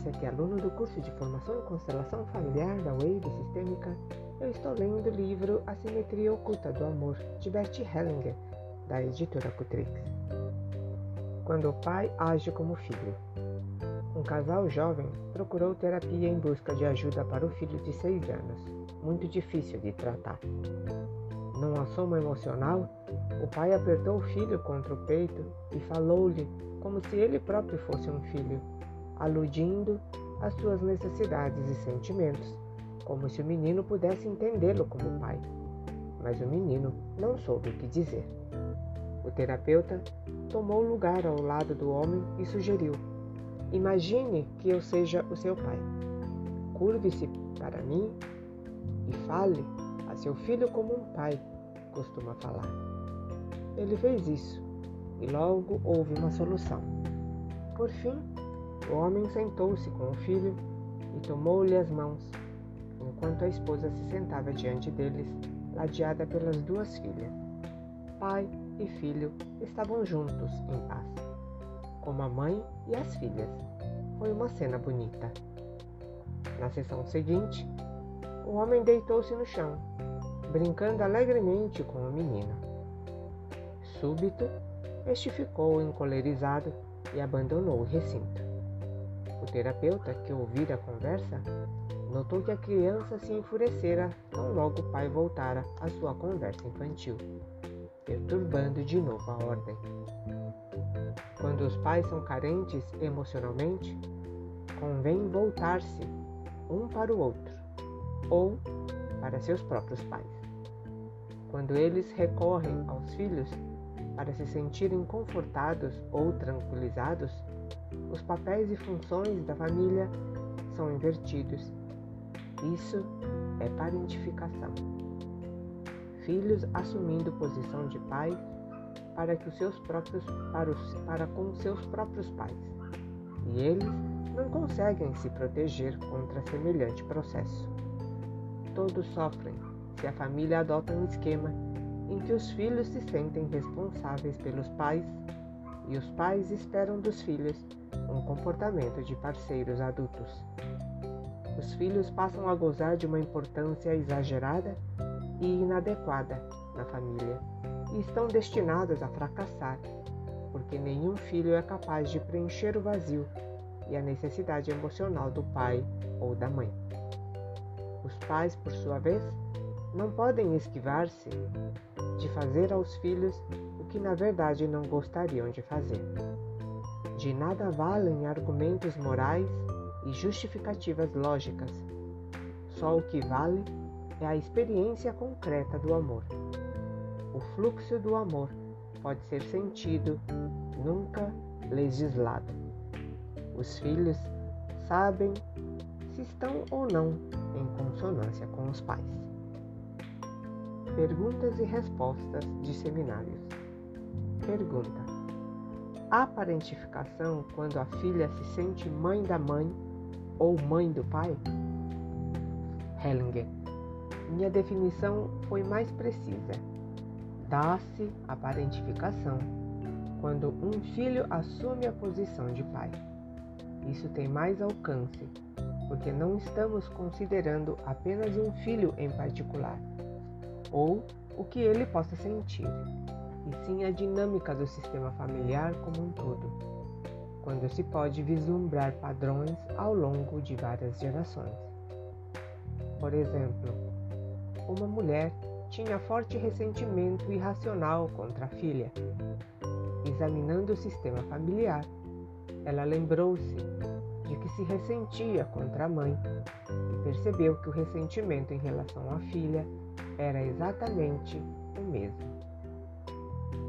você aqui, aluno do curso de Formação em Constelação Familiar da Wave Sistêmica, eu estou lendo o livro A Simetria Oculta do Amor, de Bert Hellinger, da editora Cutrix. Quando o pai age como filho. Um casal jovem procurou terapia em busca de ajuda para o filho de seis anos, muito difícil de tratar. Num assomo emocional, o pai apertou o filho contra o peito e falou-lhe como se ele próprio fosse um filho aludindo às suas necessidades e sentimentos, como se o menino pudesse entendê-lo como pai. Mas o menino não soube o que dizer. O terapeuta tomou lugar ao lado do homem e sugeriu: Imagine que eu seja o seu pai. Curve-se para mim e fale a seu filho como um pai costuma falar. Ele fez isso e logo houve uma solução. Por fim, o homem sentou-se com o filho e tomou-lhe as mãos, enquanto a esposa se sentava diante deles, ladeada pelas duas filhas. Pai e filho estavam juntos em paz, como a mãe e as filhas. Foi uma cena bonita. Na sessão seguinte, o homem deitou-se no chão, brincando alegremente com o menino. Súbito, este ficou encolerizado e abandonou o recinto. O terapeuta, que ouvira a conversa, notou que a criança se enfurecera tão logo o pai voltara à sua conversa infantil, perturbando de novo a ordem. Quando os pais são carentes emocionalmente, convém voltar-se um para o outro ou para seus próprios pais. Quando eles recorrem aos filhos para se sentirem confortados ou tranquilizados, os papéis e funções da família são invertidos. Isso é parentificação. Filhos assumindo posição de pai para, que os seus próprios, para, os, para com seus próprios pais. E eles não conseguem se proteger contra semelhante processo. Todos sofrem se a família adota um esquema em que os filhos se sentem responsáveis pelos pais e os pais esperam dos filhos um comportamento de parceiros adultos. Os filhos passam a gozar de uma importância exagerada e inadequada na família e estão destinados a fracassar, porque nenhum filho é capaz de preencher o vazio e a necessidade emocional do pai ou da mãe. Os pais, por sua vez, não podem esquivar-se de fazer aos filhos o que na verdade não gostariam de fazer. De nada valem argumentos morais e justificativas lógicas. Só o que vale é a experiência concreta do amor. O fluxo do amor pode ser sentido, nunca legislado. Os filhos sabem se estão ou não em consonância com os pais. Perguntas e respostas de seminários. Pergunta: Há parentificação quando a filha se sente mãe da mãe ou mãe do pai? Hellinger. Minha definição foi mais precisa. Dá-se a parentificação quando um filho assume a posição de pai. Isso tem mais alcance, porque não estamos considerando apenas um filho em particular, ou o que ele possa sentir, e sim a dinâmica do sistema familiar como um todo, quando se pode vislumbrar padrões ao longo de várias gerações. Por exemplo, uma mulher tinha forte ressentimento irracional contra a filha. Examinando o sistema familiar, ela lembrou-se de que se ressentia contra a mãe e percebeu que o ressentimento em relação à filha era exatamente o mesmo.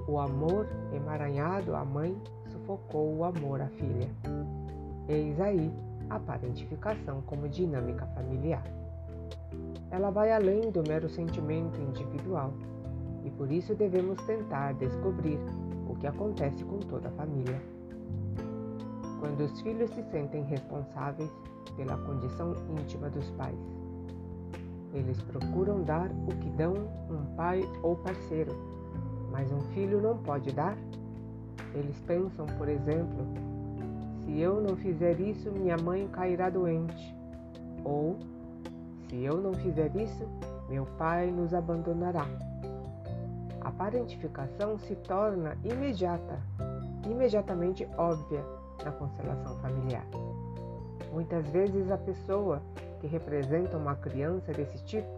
O amor emaranhado à mãe sufocou o amor à filha. Eis aí a parentificação como dinâmica familiar. Ela vai além do mero sentimento individual e por isso devemos tentar descobrir o que acontece com toda a família. Quando os filhos se sentem responsáveis pela condição íntima dos pais, eles procuram dar o que dão um pai ou parceiro, mas um filho não pode dar? Eles pensam, por exemplo, Se eu não fizer isso, minha mãe cairá doente. Ou, se eu não fizer isso, meu pai nos abandonará. A parentificação se torna imediata, imediatamente óbvia na constelação familiar. Muitas vezes a pessoa que representa uma criança desse tipo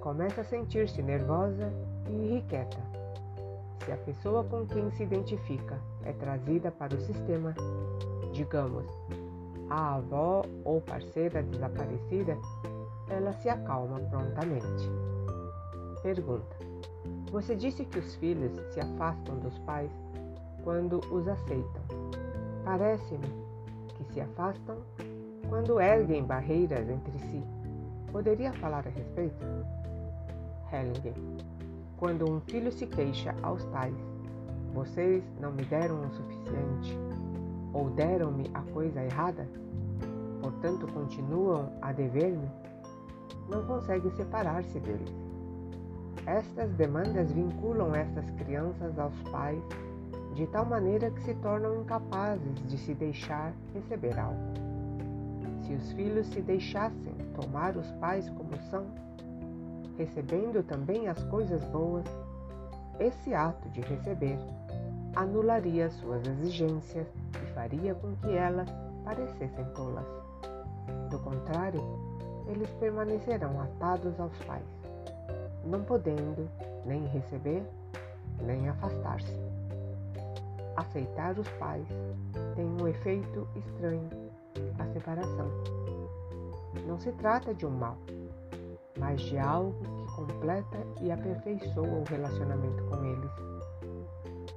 começa a sentir-se nervosa e irrequieta. Se a pessoa com quem se identifica é trazida para o sistema, digamos, a avó ou parceira desaparecida, ela se acalma prontamente. Pergunta: Você disse que os filhos se afastam dos pais quando os aceitam. Parece-me que se afastam quando erguem barreiras entre si. Poderia falar a respeito? Hellinger. Quando um filho se queixa aos pais, vocês não me deram o suficiente ou deram-me a coisa errada, portanto continuam a dever-me, não consegue separar-se deles. Estas demandas vinculam estas crianças aos pais de tal maneira que se tornam incapazes de se deixar receber algo. Se os filhos se deixassem tomar os pais como são, recebendo também as coisas boas, esse ato de receber anularia suas exigências e faria com que elas parecessem tolas. Do contrário, eles permanecerão atados aos pais, não podendo nem receber nem afastar-se. Aceitar os pais tem um efeito estranho, a separação. Não se trata de um mal, mas de algo que completa e aperfeiçoa o relacionamento com eles.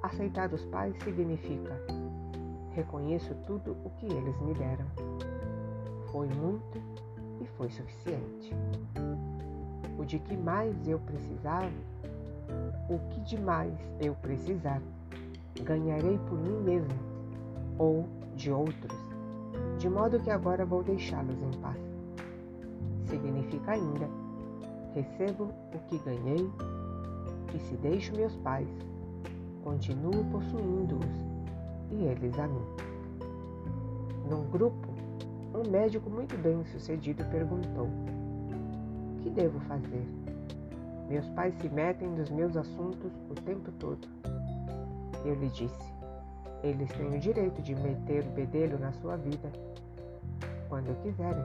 Aceitar os pais significa reconheço tudo o que eles me deram. Foi muito e foi suficiente. O de que mais eu precisava, o que de mais eu precisar, ganharei por mim mesmo ou de outros, de modo que agora vou deixá-los em paz. Significa ainda recebo o que ganhei e se deixo meus pais, continuo possuindo-os e eles a mim. Num grupo, um médico muito bem sucedido perguntou: O que devo fazer? Meus pais se metem nos meus assuntos o tempo todo. Eu lhe disse: Eles têm o direito de meter o bedelho na sua vida quando quiserem.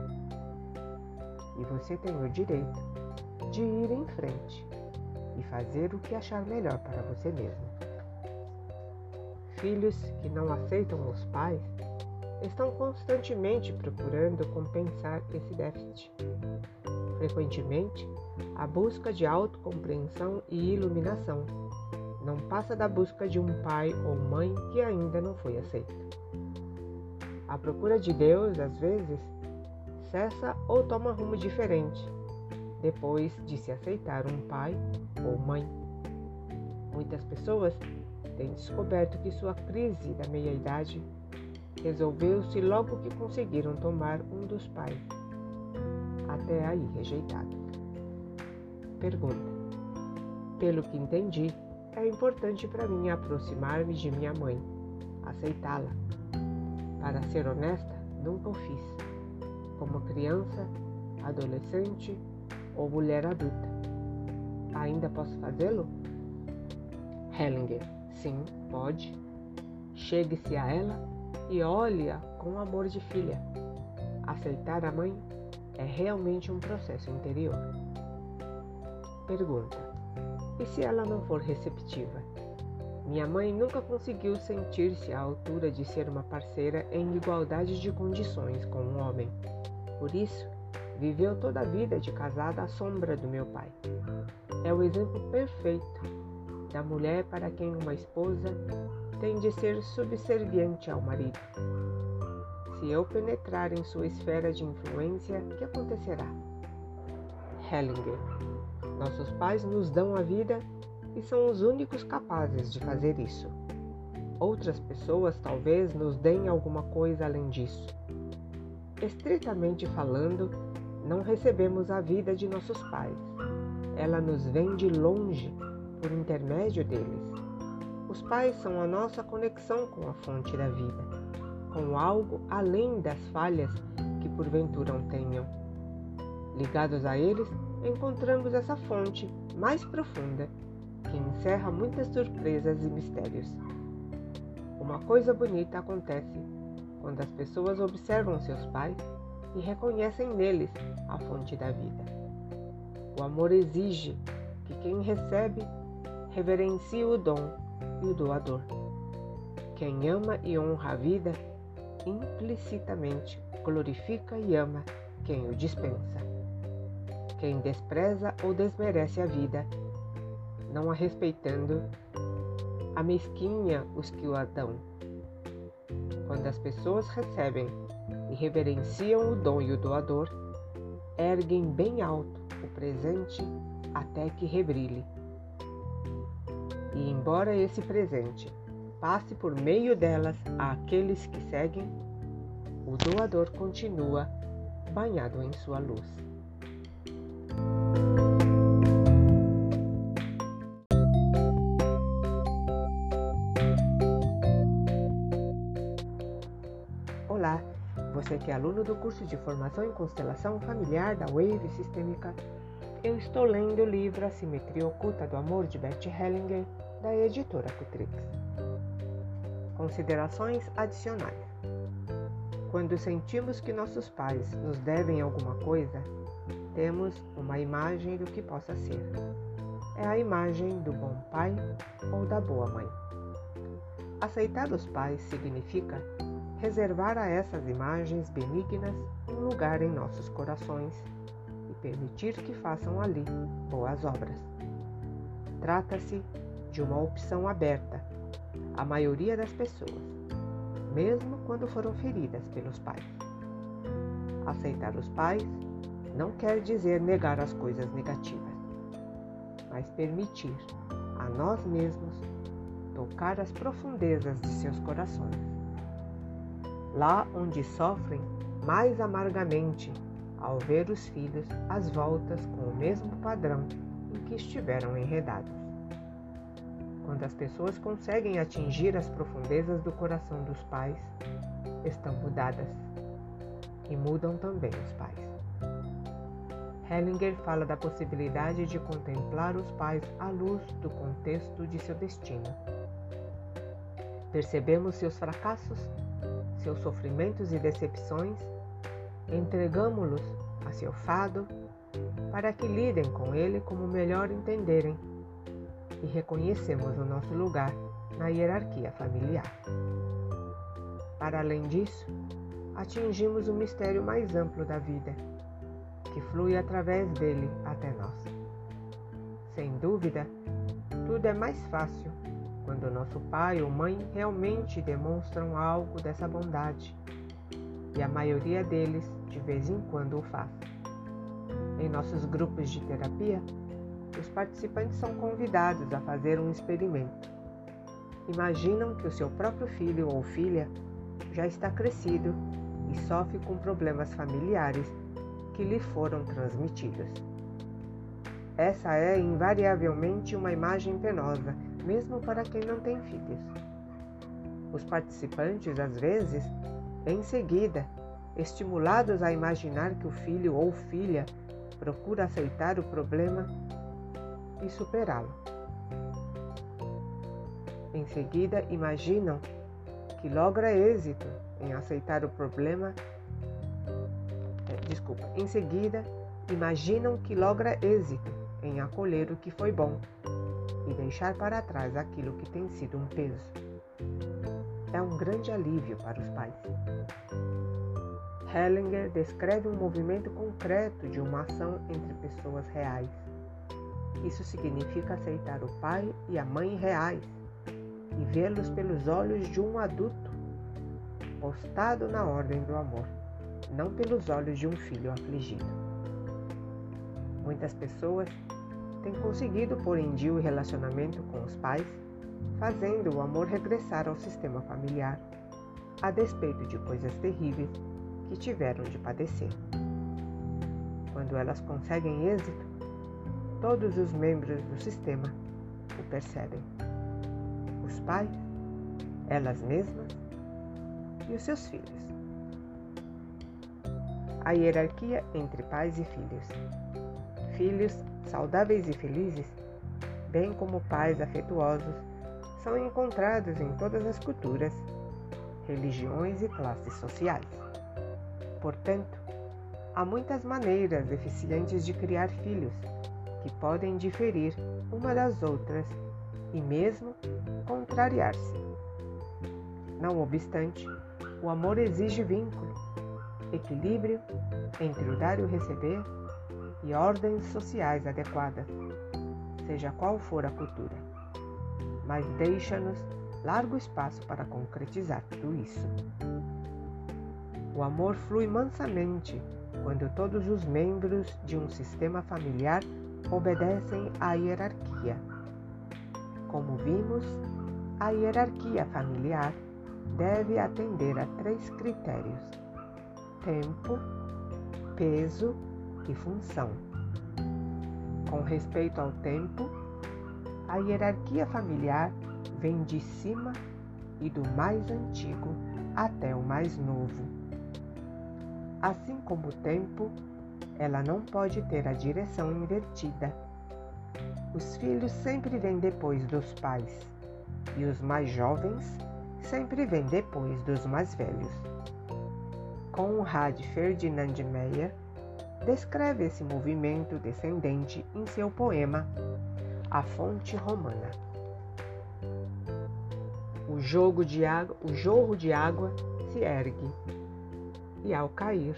E você tem o direito de ir em frente e fazer o que achar melhor para você mesmo. Filhos que não aceitam os pais estão constantemente procurando compensar esse déficit. Frequentemente, a busca de autocompreensão e iluminação não passa da busca de um pai ou mãe que ainda não foi aceito. A procura de Deus, às vezes, cessa ou toma rumo diferente depois de se aceitar um pai ou mãe. Muitas pessoas têm descoberto que sua crise da meia-idade resolveu-se logo que conseguiram tomar um dos pais, até aí rejeitado. Pergunta: Pelo que entendi, é importante para mim aproximar-me de minha mãe, aceitá-la. Para ser honesta, nunca o fiz. Como criança, adolescente ou mulher adulta. Ainda posso fazê-lo? Hellinger, sim, pode. Chegue-se a ela e olhe-a com amor de filha. Aceitar a mãe é realmente um processo interior. Pergunta: E se ela não for receptiva? Minha mãe nunca conseguiu sentir-se à altura de ser uma parceira em igualdade de condições com um homem. Por isso, Viveu toda a vida de casada à sombra do meu pai. É o exemplo perfeito da mulher para quem uma esposa tem de ser subserviente ao marido. Se eu penetrar em sua esfera de influência, o que acontecerá? Hellinger. Nossos pais nos dão a vida e são os únicos capazes de fazer isso. Outras pessoas talvez nos deem alguma coisa além disso. Estritamente falando, não recebemos a vida de nossos pais. Ela nos vem de longe por intermédio deles. Os pais são a nossa conexão com a fonte da vida. com algo além das falhas que porventura tenham. Ligados a eles, encontramos essa fonte mais profunda que encerra muitas surpresas e mistérios. Uma coisa bonita acontece quando as pessoas observam seus pais e reconhecem neles a fonte da vida. O amor exige que quem recebe reverencie o dom e o doador. Quem ama e honra a vida, implicitamente glorifica e ama quem o dispensa. Quem despreza ou desmerece a vida, não a respeitando, a mesquinha os que o dão. Quando as pessoas recebem e reverenciam o dom e o doador, erguem bem alto o presente até que rebrilhe. E embora esse presente passe por meio delas àqueles que seguem, o doador continua banhado em sua luz. Você que é aluno do curso de formação em constelação familiar da Wave Sistêmica, eu estou lendo o livro A Simetria Oculta do Amor de Bert Hellinger, da editora Cutrix. Considerações adicionais. Quando sentimos que nossos pais nos devem alguma coisa, temos uma imagem do que possa ser. É a imagem do bom pai ou da boa mãe. Aceitar os pais significa reservar a essas imagens benignas um lugar em nossos corações e permitir que façam ali boas obras. Trata-se de uma opção aberta à maioria das pessoas, mesmo quando foram feridas pelos pais. Aceitar os pais não quer dizer negar as coisas negativas, mas permitir a nós mesmos tocar as profundezas de seus corações. Lá onde sofrem mais amargamente ao ver os filhos às voltas com o mesmo padrão em que estiveram enredados. Quando as pessoas conseguem atingir as profundezas do coração dos pais, estão mudadas e mudam também os pais. Hellinger fala da possibilidade de contemplar os pais à luz do contexto de seu destino. Percebemos seus fracassos, seus sofrimentos e decepções, entregamos-los a seu fado para que lidem com ele como melhor entenderem e reconhecemos o nosso lugar na hierarquia familiar. Para além disso, atingimos o mistério mais amplo da vida, que flui através dele até nós. Sem dúvida, tudo é mais fácil quando nosso pai ou mãe realmente demonstram algo dessa bondade, e a maioria deles de vez em quando o faz. Em nossos grupos de terapia, os participantes são convidados a fazer um experimento. Imaginam que o seu próprio filho ou filha já está crescido e sofre com problemas familiares que lhe foram transmitidos. Essa é invariavelmente uma imagem penosa, mesmo para quem não tem filhos. Os participantes, às vezes, em seguida, estimulados a imaginar que o filho ou filha procura aceitar o problema, e superá-lo. Em seguida, imaginam que logra êxito em aceitar o problema. É, desculpa. Em seguida, imaginam que logra êxito em acolher o que foi bom e deixar para trás aquilo que tem sido um peso. É um grande alívio para os pais. Hellinger descreve um movimento concreto de uma ação entre pessoas reais isso significa aceitar o pai e a mãe reais e vê-los pelos olhos de um adulto, postado na ordem do amor, não pelos olhos de um filho afligido. Muitas pessoas têm conseguido pôr em dia o relacionamento com os pais, fazendo o amor regressar ao sistema familiar, a despeito de coisas terríveis que tiveram de padecer. Quando elas conseguem êxito, Todos os membros do sistema o percebem. Os pais, elas mesmas e os seus filhos. A hierarquia entre pais e filhos. Filhos saudáveis e felizes, bem como pais afetuosos, são encontrados em todas as culturas, religiões e classes sociais. Portanto, há muitas maneiras eficientes de criar filhos, que podem diferir uma das outras e mesmo contrariar-se. Não obstante, o amor exige vínculo, equilíbrio entre o dar e o receber e ordens sociais adequadas, seja qual for a cultura. Mas deixa-nos largo espaço para concretizar tudo isso. O amor flui mansamente quando todos os membros de um sistema familiar obedecem à hierarquia. Como vimos, a hierarquia familiar deve atender a três critérios: tempo, peso e função. Com respeito ao tempo, a hierarquia familiar vem de cima e do mais antigo até o mais novo. Assim como o tempo, ela não pode ter a direção invertida. Os filhos sempre vêm depois dos pais e os mais jovens sempre vêm depois dos mais velhos. Conrad Ferdinand Meyer descreve esse movimento descendente em seu poema A Fonte Romana. O, jogo de água, o jorro de água se ergue e, ao cair,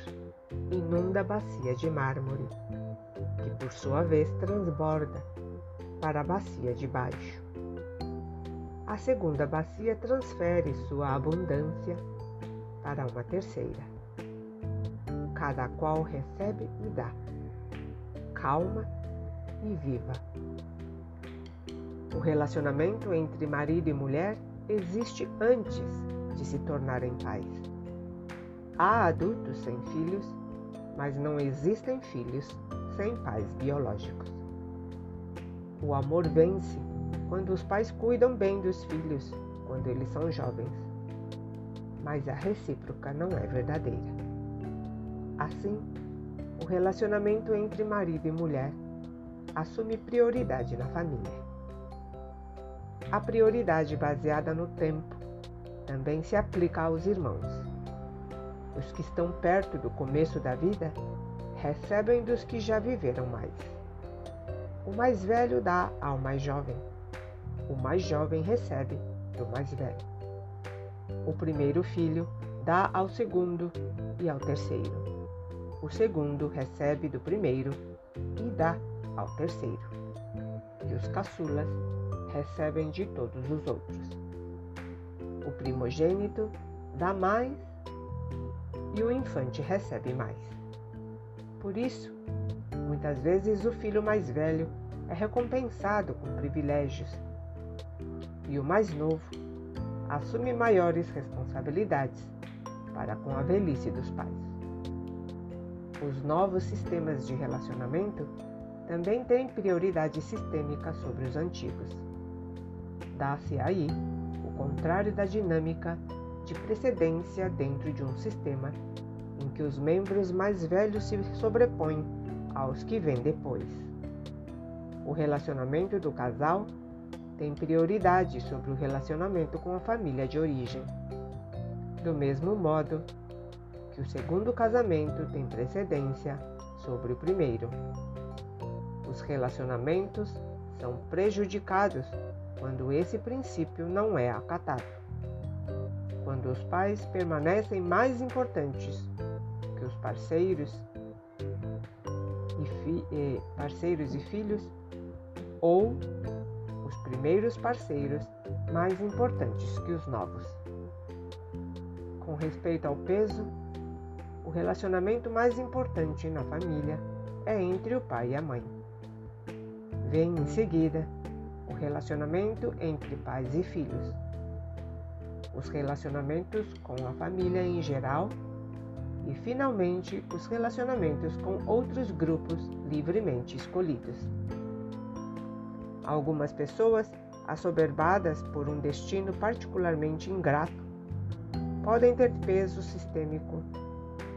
inunda a bacia de mármore, que por sua vez transborda para a bacia de baixo. A segunda bacia transfere sua abundância para uma terceira cada qual recebe e dá. Calma e viva. O relacionamento entre marido e mulher existe antes de se tornarem pais. Há adultos sem filhos, mas não existem filhos sem pais biológicos. O amor vence quando os pais cuidam bem dos filhos quando eles são jovens. Mas a recíproca não é verdadeira. Assim, o relacionamento entre marido e mulher assume prioridade na família. A prioridade baseada no tempo também se aplica aos irmãos. Os que estão perto do começo da vida recebem dos que já viveram mais. O mais velho dá ao mais jovem. O mais jovem recebe do mais velho. O primeiro filho dá ao segundo e ao terceiro o segundo recebe do primeiro e dá ao terceiro. E os caçulas recebem de todos os outros. O primogênito dá mais e o infante recebe mais. Por isso, muitas vezes o filho mais velho é recompensado com privilégios e o mais novo assume maiores responsabilidades para com a velhice dos pais. Os novos sistemas de relacionamento também têm prioridade sistêmica sobre os antigos. Dá-se aí o contrário da dinâmica de precedência dentro de um sistema em que os membros mais velhos se sobrepõem aos que vêm depois. O relacionamento do casal tem prioridade sobre o relacionamento com a família de origem. Do mesmo modo, o segundo casamento tem precedência sobre o primeiro. Os relacionamentos são prejudicados quando esse princípio não é acatado. Quando os pais permanecem mais importantes que os parceiros e, parceiros e filhos, ou os primeiros parceiros mais importantes que os novos. Com respeito ao peso, o relacionamento mais importante na família é entre o pai e a mãe. Vem em seguida o relacionamento entre pais e filhos, os relacionamentos com a família em geral e, finalmente, os relacionamentos com outros grupos livremente escolhidos. Algumas pessoas, assoberbadas por um destino particularmente ingrato, podem ter peso sistêmico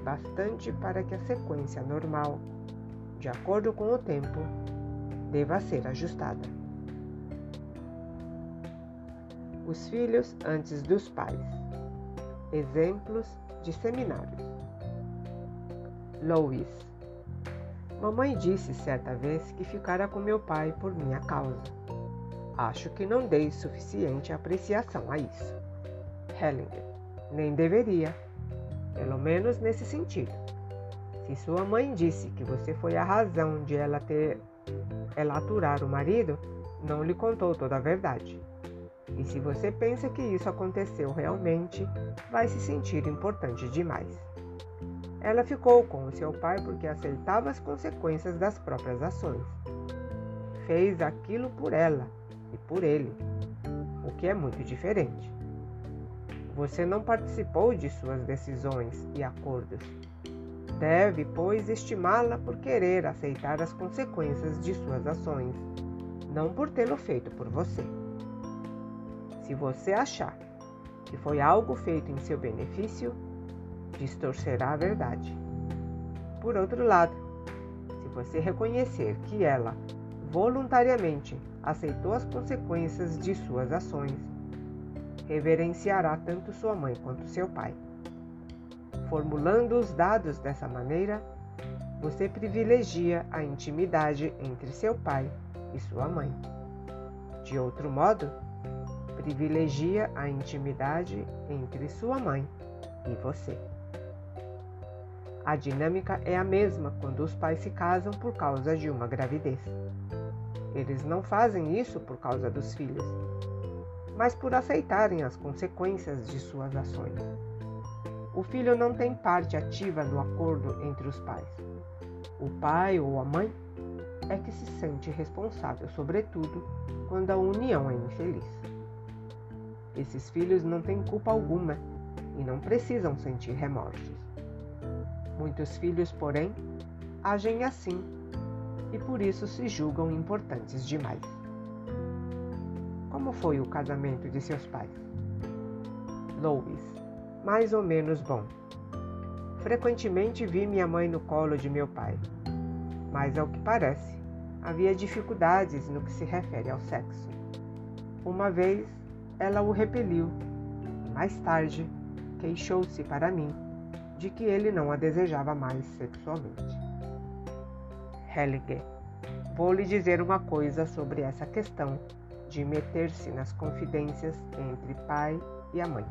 bastante para que a sequência normal, de acordo com o tempo, deva ser ajustada. Os filhos antes dos pais. Exemplos de seminários. Louis. Mamãe disse certa vez que ficara com meu pai por minha causa. Acho que não dei suficiente apreciação a isso. Hellinger. Nem deveria, pelo menos nesse sentido. Se sua mãe disse que você foi a razão de ela ter ela aturar o marido, não lhe contou toda a verdade. E se você pensa que isso aconteceu realmente, vai se sentir importante demais. Ela ficou com o seu pai porque aceitava as consequências das próprias ações. Fez aquilo por ela e por ele, o que é muito diferente. Você não participou de suas decisões e acordos. Deve, pois, estimá-la por querer aceitar as consequências de suas ações, não por tê-lo feito por você. Se você achar que foi algo feito em seu benefício, distorcerá a verdade. Por outro lado, se você reconhecer que ela voluntariamente aceitou as consequências de suas ações, reverenciará tanto sua mãe quanto seu pai. Formulando os dados dessa maneira, você privilegia a intimidade entre seu pai e sua mãe. De outro modo, privilegia a intimidade entre sua mãe e você. A dinâmica é a mesma quando os pais se casam por causa de uma gravidez. Eles não fazem isso por causa dos filhos, mas por aceitarem as consequências de suas ações. O filho não tem parte ativa no acordo entre os pais. O pai ou a mãe é que se sente responsável, sobretudo quando a união é infeliz. Esses filhos não têm culpa alguma e não precisam sentir remorsos. Muitos filhos, porém, agem assim e por isso se julgam importantes demais. Como foi o casamento de seus pais? Louis, mais ou menos bom. Frequentemente vi minha mãe no colo de meu pai, mas ao que parece, havia dificuldades no que se refere ao sexo. Uma vez ela o repeliu. Mais tarde, queixou-se para mim de que ele não a desejava mais sexualmente. Helge, vou lhe dizer uma coisa sobre essa questão de meter-se nas confidências entre pai e a mãe.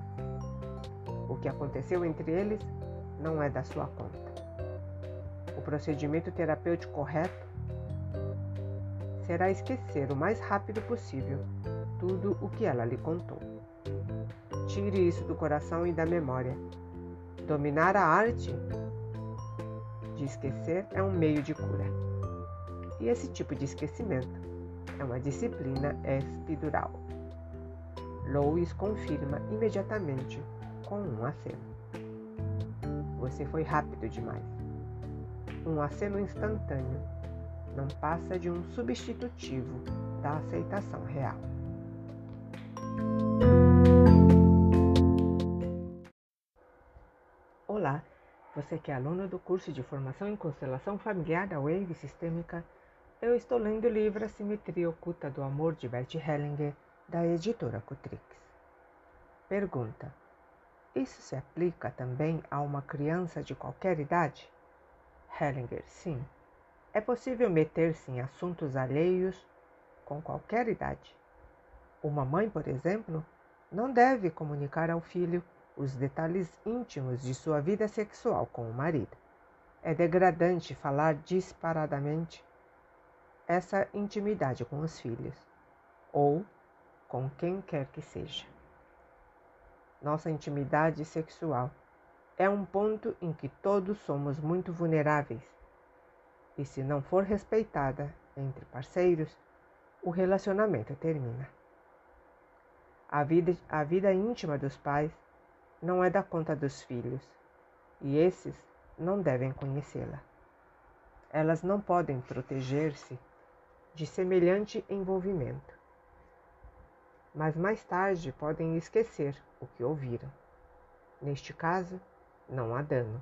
O que aconteceu entre eles não é da sua conta. O procedimento terapêutico correto será esquecer o mais rápido possível tudo o que ela lhe contou. Tire isso do coração e da memória. Dominar a arte de esquecer é um meio de cura. E esse tipo de esquecimento é uma disciplina espidural. Louis confirma imediatamente com um aceno. Você foi rápido demais. Um aceno instantâneo não passa de um substitutivo da aceitação real. Olá, você que é aluno do curso de formação em constelação familiar da Wave Sistêmica, eu estou lendo o livro A Simetria Oculta do Amor de Bert Hellinger, da editora Cutrix. Pergunta: Isso se aplica também a uma criança de qualquer idade? Hellinger: Sim. É possível meter-se em assuntos alheios com qualquer idade. Uma mãe, por exemplo, não deve comunicar ao filho os detalhes íntimos de sua vida sexual com o marido. É degradante falar disparadamente essa intimidade com os filhos ou com quem quer que seja. Nossa intimidade sexual é um ponto em que todos somos muito vulneráveis e, se não for respeitada entre parceiros, o relacionamento termina. A vida, a vida íntima dos pais não é da conta dos filhos, e esses não devem conhecê-la. Elas não podem proteger-se de semelhante envolvimento, mas mais tarde podem esquecer o que ouviram. Neste caso, não há dano.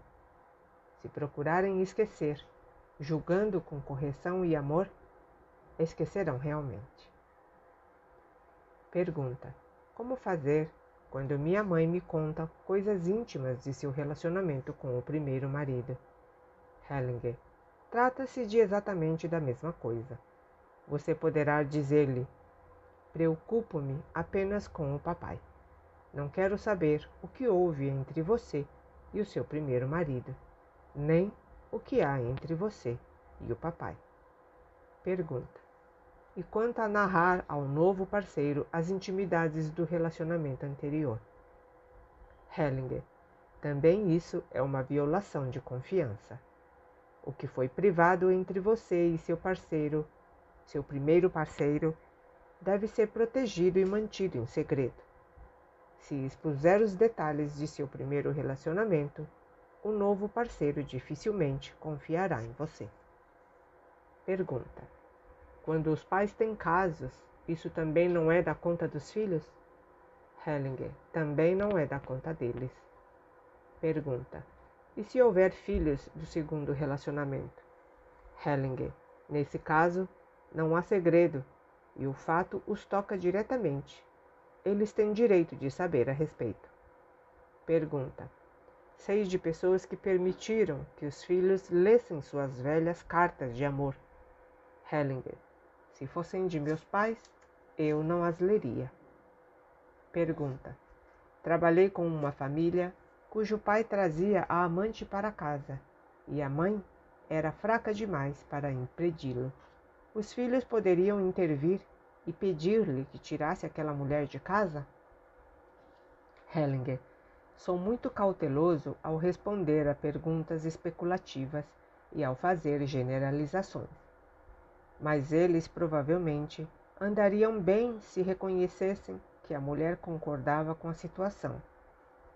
Se procurarem esquecer, julgando com correção e amor, esquecerão realmente. Pergunta: Como fazer quando minha mãe me conta coisas íntimas de seu relacionamento com o primeiro marido? Hellinger: Trata-se de exatamente da mesma coisa. Você poderá dizer-lhe: Preocupo-me apenas com o papai. Não quero saber o que houve entre você e o seu primeiro marido, nem o que há entre você e o papai. Pergunta: E quanto a narrar ao novo parceiro as intimidades do relacionamento anterior? Hellinger: Também isso é uma violação de confiança. O que foi privado entre você e seu parceiro, seu primeiro parceiro, deve ser protegido e mantido em segredo. Se expuser os detalhes de seu primeiro relacionamento, o novo parceiro dificilmente confiará em você. Pergunta: Quando os pais têm casos, isso também não é da conta dos filhos? Hellinger: Também não é da conta deles. Pergunta: E se houver filhos do segundo relacionamento? Hellinger: Nesse caso, não há segredo e o fato os toca diretamente. Eles têm direito de saber a respeito. Pergunta: Sei de pessoas que permitiram que os filhos lessem suas velhas cartas de amor. Hellinger: Se fossem de meus pais, eu não as leria. Pergunta: Trabalhei com uma família cujo pai trazia a amante para casa e a mãe era fraca demais para impedi-lo. Os filhos poderiam intervir e pedir-lhe que tirasse aquela mulher de casa? Hellinger, sou muito cauteloso ao responder a perguntas especulativas e ao fazer generalizações. Mas eles provavelmente andariam bem se reconhecessem que a mulher concordava com a situação,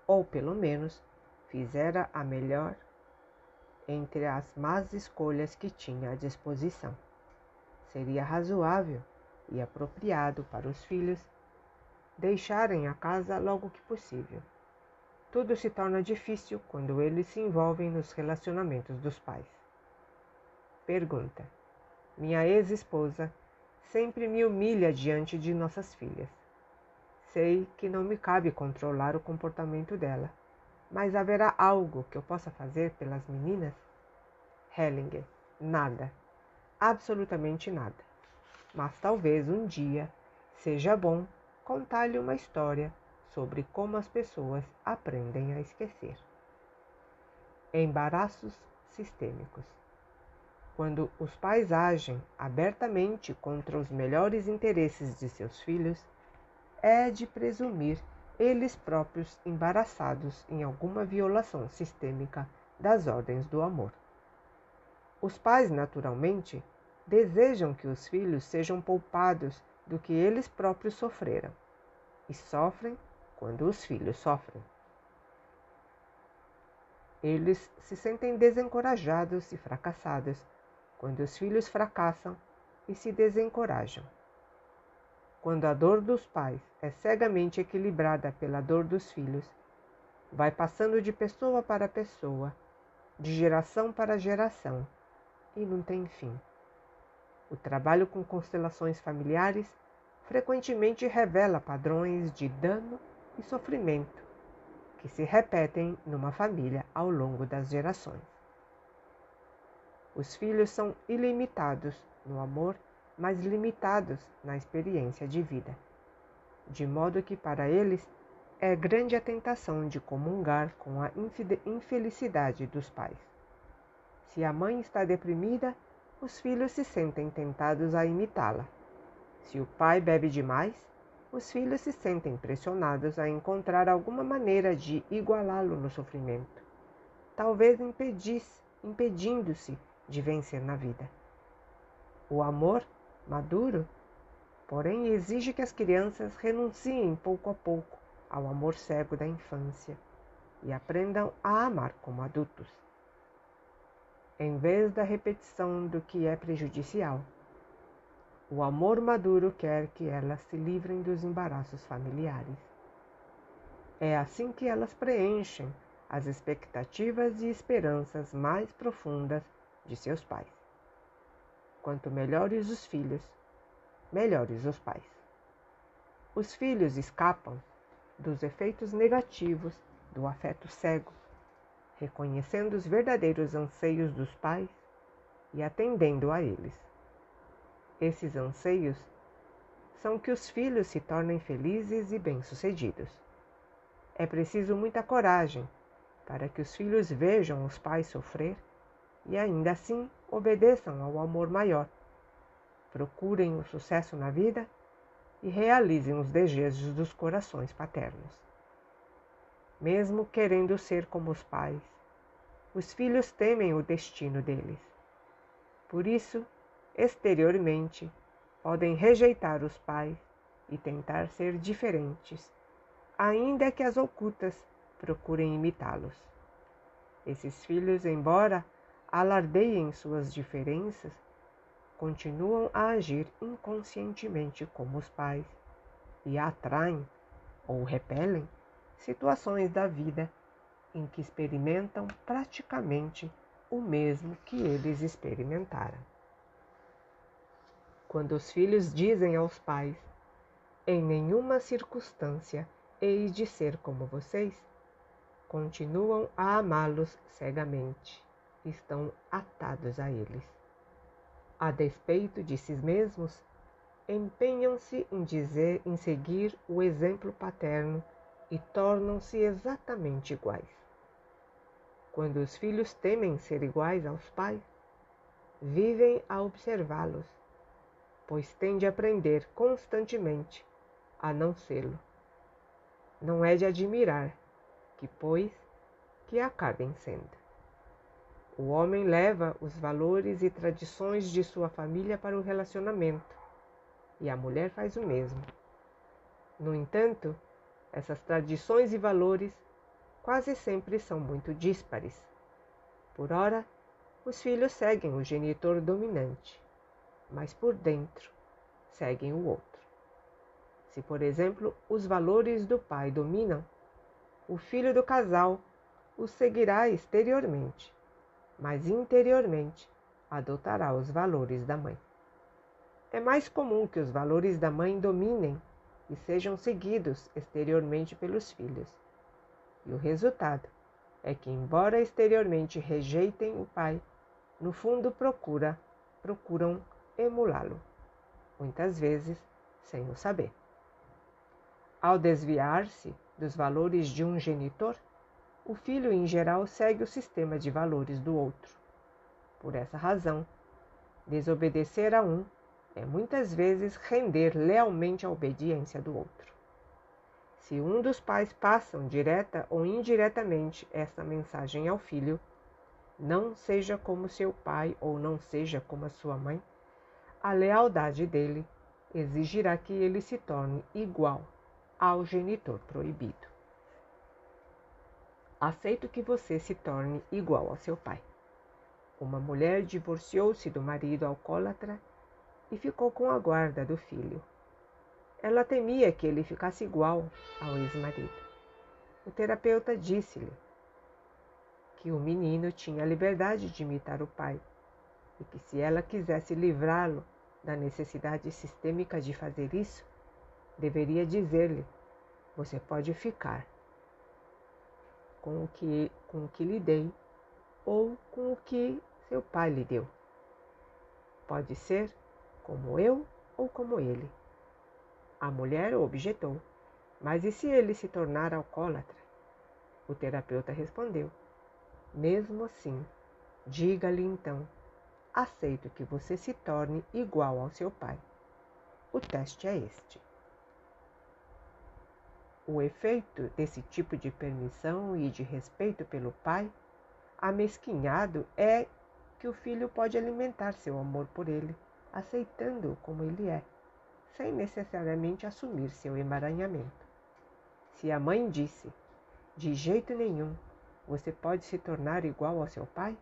ou pelo menos fizera a melhor entre as más escolhas que tinha à disposição seria razoável e apropriado para os filhos deixarem a casa logo que possível. Tudo se torna difícil quando eles se envolvem nos relacionamentos dos pais. Pergunta: Minha ex-esposa sempre me humilha diante de nossas filhas. Sei que não me cabe controlar o comportamento dela, mas haverá algo que eu possa fazer pelas meninas? Hellinger: Nada absolutamente nada. Mas talvez um dia seja bom contar-lhe uma história sobre como as pessoas aprendem a esquecer. Embaraços sistêmicos. Quando os pais agem abertamente contra os melhores interesses de seus filhos, é de presumir eles próprios embaraçados em alguma violação sistêmica das ordens do amor. Os pais, naturalmente, desejam que os filhos sejam poupados do que eles próprios sofreram e sofrem quando os filhos sofrem. Eles se sentem desencorajados e fracassados quando os filhos fracassam e se desencorajam. Quando a dor dos pais é cegamente equilibrada pela dor dos filhos, vai passando de pessoa para pessoa, de geração para geração, e não tem fim. O trabalho com constelações familiares frequentemente revela padrões de dano e sofrimento que se repetem numa família ao longo das gerações. Os filhos são ilimitados no amor, mas limitados na experiência de vida, de modo que para eles é grande a tentação de comungar com a infelicidade dos pais. Se a mãe está deprimida, os filhos se sentem tentados a imitá-la. Se o pai bebe demais, os filhos se sentem pressionados a encontrar alguma maneira de igualá-lo no sofrimento, talvez impedindo-se de vencer na vida. O amor maduro, porém, exige que as crianças renunciem pouco a pouco ao amor cego da infância e aprendam a amar como adultos em vez da repetição do que é prejudicial. O amor maduro quer que elas se livrem dos embaraços familiares. É assim que elas preenchem as expectativas e esperanças mais profundas de seus pais. Quanto melhores os filhos, melhores os pais. Os filhos escapam dos efeitos negativos do afeto cego, reconhecendo os verdadeiros anseios dos pais e atendendo a eles. Esses anseios são que os filhos se tornem felizes e bem-sucedidos. É preciso muita coragem para que os filhos vejam os pais sofrer e ainda assim obedeçam ao amor maior. Procurem o sucesso na vida e realizem os desejos dos corações paternos. Mesmo querendo ser como os pais, os filhos temem o destino deles. Por isso, exteriormente, podem rejeitar os pais e tentar ser diferentes, ainda que as ocultas procurem imitá-los. Esses filhos, embora alardeiem suas diferenças, continuam a agir inconscientemente como os pais e atraem ou repelem situações da vida em que experimentam praticamente o mesmo que eles experimentaram. Quando os filhos dizem aos pais: Em nenhuma circunstância hei de ser como vocês, continuam a amá-los cegamente, estão atados a eles. A despeito de si mesmos, empenham-se em dizer, em seguir o exemplo paterno e tornam-se exatamente iguais. Quando os filhos temem ser iguais aos pais, vivem a observá-los, pois têm de aprender constantemente a não sê-lo. Não é de admirar que, pois, que acabem sendo. O homem leva os valores e tradições de sua família para o relacionamento, e a mulher faz o mesmo. No entanto, essas tradições e valores quase sempre são muito díspares. Por ora, os filhos seguem o genitor dominante, mas por dentro seguem o outro. Se, por exemplo, os valores do pai dominam, o filho do casal o seguirá exteriormente, mas interiormente adotará os valores da mãe. É mais comum que os valores da mãe dominem e sejam seguidos exteriormente pelos filhos. E o resultado é que, embora exteriormente rejeitem o pai, no fundo procura, procuram emulá-lo, muitas vezes sem o saber. Ao desviar-se dos valores de um genitor, o filho em geral segue o sistema de valores do outro. Por essa razão, desobedecer a um é muitas vezes render lealmente a obediência do outro. Se um dos pais passam direta ou indiretamente essa mensagem ao filho, não seja como seu pai ou não seja como a sua mãe, a lealdade dele exigirá que ele se torne igual ao genitor proibido. Aceito que você se torne igual ao seu pai. Uma mulher divorciou-se do marido alcoólatra e ficou com a guarda do filho. Ela temia que ele ficasse igual ao ex-marido. O terapeuta disse-lhe que o menino tinha liberdade de imitar o pai e que se ela quisesse livrá-lo da necessidade sistêmica de fazer isso, deveria dizer-lhe: Você pode ficar com o, que, com o que lhe dei ou com o que seu pai lhe deu. Pode ser como eu ou como ele. A mulher objetou: Mas e se ele se tornar alcoólatra? O terapeuta respondeu: Mesmo assim, diga-lhe então aceito que você se torne igual ao seu pai. O teste é este. O efeito desse tipo de permissão e de respeito pelo pai amesquinhado é que o filho pode alimentar seu amor por ele, aceitando-o como ele é, sem necessariamente assumir seu emaranhamento. Se a mãe disse, de jeito nenhum, você pode se tornar igual ao seu pai,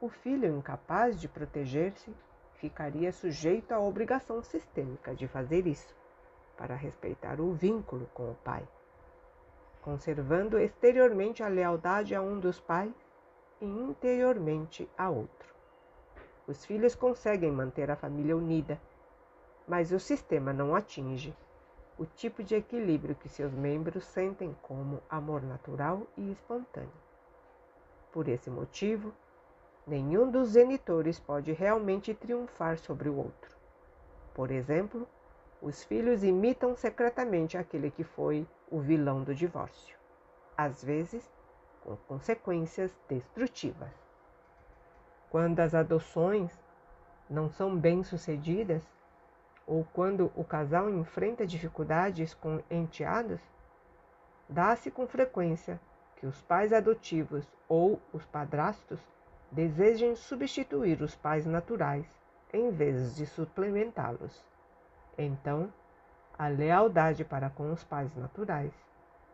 o filho incapaz de proteger-se ficaria sujeito à obrigação sistêmica de fazer isso, para respeitar o vínculo com o pai. conservando exteriormente a lealdade a um dos pais e interiormente a outro. Os filhos conseguem manter a família unida, mas o sistema não atinge o tipo de equilíbrio que seus membros sentem como amor natural e espontâneo. Por esse motivo, nenhum dos genitores pode realmente triunfar sobre o outro. Por exemplo, os filhos imitam secretamente aquele que foi o vilão do divórcio, às vezes com consequências destrutivas. Quando as adoções não são bem-sucedidas, ou quando o casal enfrenta dificuldades com enteados, dá-se com frequência que os pais adotivos ou os padrastos desejem substituir os pais naturais em vez de suplementá-los. Então, a lealdade para com os pais naturais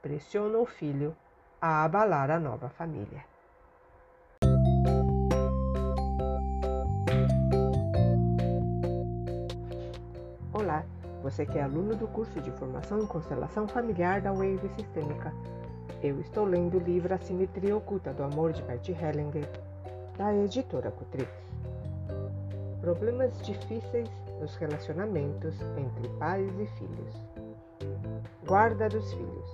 pressiona o filho a abalar a nova família. Você que é aluno do curso de Formação em Constelação Familiar da Wave Sistêmica. Eu estou lendo o livro A Simetria Oculta do Amor de Bert Hellinger, da editora Cutrix. Problemas difíceis nos relacionamentos entre pais e filhos. Guarda dos filhos.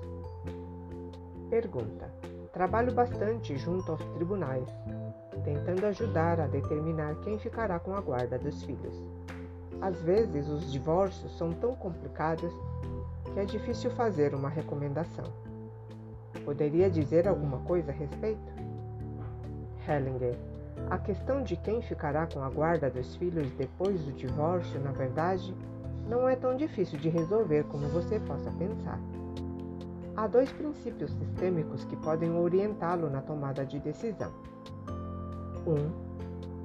Pergunta: Trabalho bastante junto aos tribunais, tentando ajudar a determinar quem ficará com a guarda dos filhos. Às vezes, os divórcios são tão complicados que é difícil fazer uma recomendação. Poderia dizer alguma coisa a respeito? Hellinger. A questão de quem ficará com a guarda dos filhos depois do divórcio, na verdade, não é tão difícil de resolver como você possa pensar. Há dois princípios sistêmicos que podem orientá-lo na tomada de decisão. Um,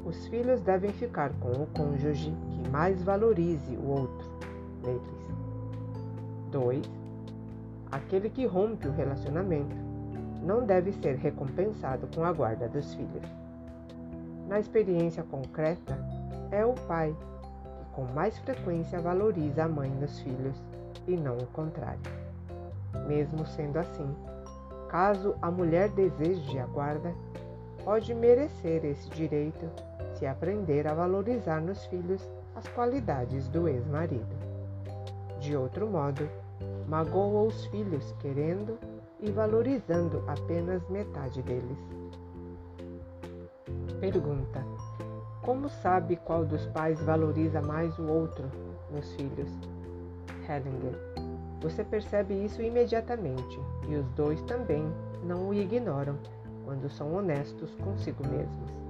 os filhos devem ficar com o cônjuge mais valorize o outro. Lembre-se. 2. Aquele que rompe o relacionamento não deve ser recompensado com a guarda dos filhos. Na experiência concreta, é o pai que com mais frequência valoriza a mãe dos filhos e não o contrário. Mesmo sendo assim, caso a mulher deseje a guarda, pode merecer esse direito se aprender a valorizar nos filhos as qualidades do ex-marido. De outro modo, magoa os filhos querendo e valorizando apenas metade deles. Pergunta: Como sabe qual dos pais valoriza mais o outro nos filhos? Hellinger: Você percebe isso imediatamente e os dois também não o ignoram quando são honestos consigo mesmos.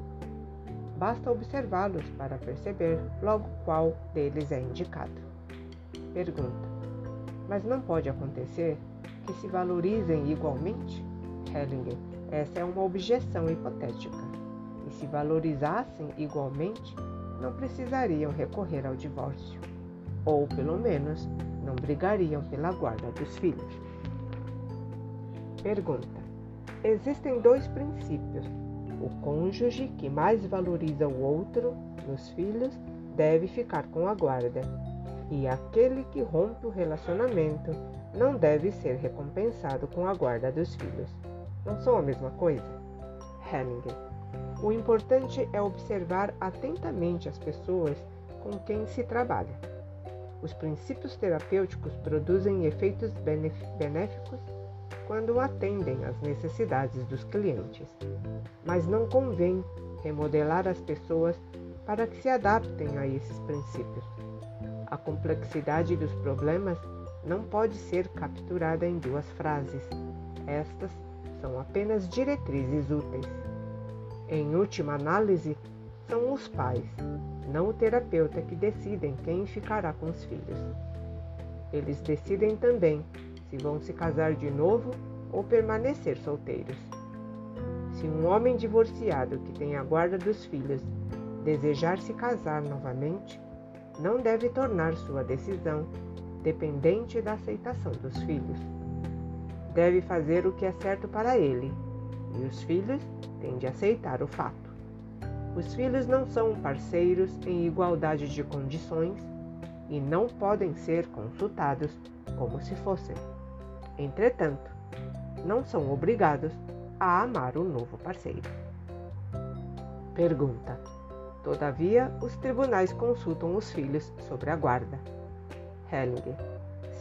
Basta observá-los para perceber logo qual deles é indicado. Pergunta: Mas não pode acontecer que se valorizem igualmente? Hellinger: Essa é uma objeção hipotética. E se valorizassem igualmente, não precisariam recorrer ao divórcio. Ou, pelo menos, não brigariam pela guarda dos filhos. Pergunta: Existem dois princípios o cônjuge que mais valoriza o outro nos filhos deve ficar com a guarda, e aquele que rompe o relacionamento não deve ser recompensado com a guarda dos filhos. Não são a mesma coisa? Hellinger. O importante é observar atentamente as pessoas com quem se trabalha. Os princípios terapêuticos produzem efeitos benéficos quando atendem às necessidades dos clientes, mas não convém remodelar as pessoas para que se adaptem a esses princípios. A complexidade dos problemas não pode ser capturada em duas frases. Estas são apenas diretrizes úteis. Em última análise, são os pais, não o terapeuta, que decidem quem ficará com os filhos. Eles decidem também se vão se casar de novo ou permanecer solteiros. Se um homem divorciado que tem a guarda dos filhos desejar se casar novamente, não deve tornar sua decisão dependente da aceitação dos filhos. Deve fazer o que é certo para ele, e os filhos têm de aceitar o fato. Os filhos não são parceiros em igualdade de condições e não podem ser consultados como se fossem. Entretanto, não são obrigados a amar o novo parceiro. Pergunta: Todavia, os tribunais consultam os filhos sobre a guarda. Hellinger: